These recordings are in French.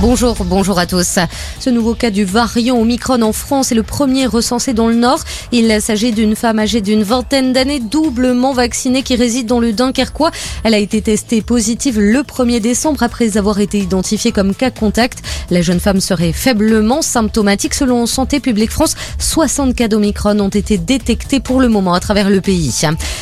Bonjour, bonjour à tous. Ce nouveau cas du variant Omicron en France est le premier recensé dans le Nord. Il s'agit d'une femme âgée d'une vingtaine d'années, doublement vaccinée, qui réside dans le Dunkerquois. Elle a été testée positive le 1er décembre après avoir été identifiée comme cas contact. La jeune femme serait faiblement symptomatique. Selon Santé publique France, 60 cas d'Omicron ont été détectés pour le moment à travers le pays.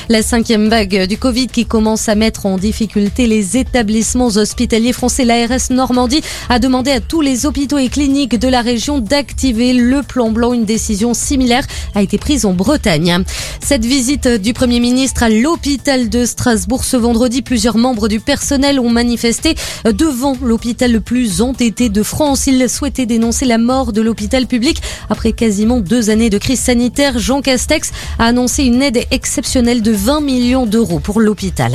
La cinquième vague du Covid qui commence à mettre en difficulté les établissements hospitaliers français, l'ARS Normandie a demandé à tous les hôpitaux et cliniques de la région d'activer le plan blanc. Une décision similaire a été prise en Bretagne. Cette visite du Premier ministre à l'hôpital de Strasbourg ce vendredi, plusieurs membres du personnel ont manifesté devant l'hôpital le plus entêté de France. Ils souhaitaient dénoncer la mort de l'hôpital public après quasiment deux années de crise sanitaire. Jean Castex a annoncé une aide exceptionnelle de 20 millions d'euros pour l'hôpital.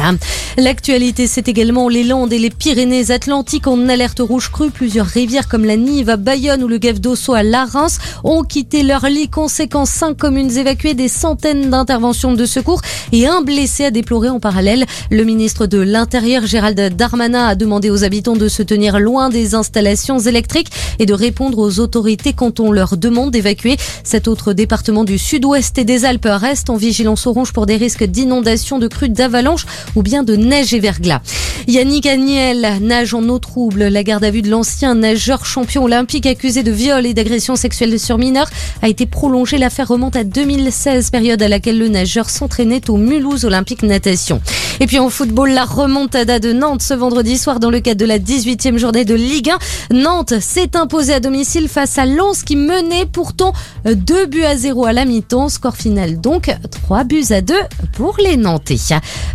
L'actualité, c'est également les Landes et les Pyrénées-Atlantiques en alerte rouge crue. Plusieurs rivières comme la Nive à Bayonne ou le Gave d'Osso à Larens ont quitté leur lit. Conséquence, cinq communes évacuées, des centaines d'interventions de secours et un blessé à déplorer en parallèle. Le ministre de l'Intérieur, Gérald Darmanin, a demandé aux habitants de se tenir loin des installations électriques et de répondre aux autorités quand on leur demande d'évacuer. Cet autre département du sud-ouest et des Alpes reste en vigilance orange pour des risques d'inondation, de crues, d'avalanche ou bien de neige et verglas. Yannick Agnel nage en eau trouble. La garde à vue de l'ancien nageur champion olympique accusé de viol et d'agression sexuelle sur mineurs a été prolongée. L'affaire remonte à 2016, période à laquelle le nageur s'entraînait au Mulhouse Olympique Natation. Et puis en football, la remontada de Nantes ce vendredi soir dans le cadre de la 18e journée de Ligue 1. Nantes s'est imposée à domicile face à Lens qui menait pourtant 2 buts à 0 à la mi-temps. Score final donc 3 buts à 2 pour les Nantais.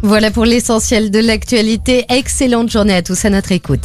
Voilà pour l'essentiel de l'actualité. Excellente journée à tous à notre écoute.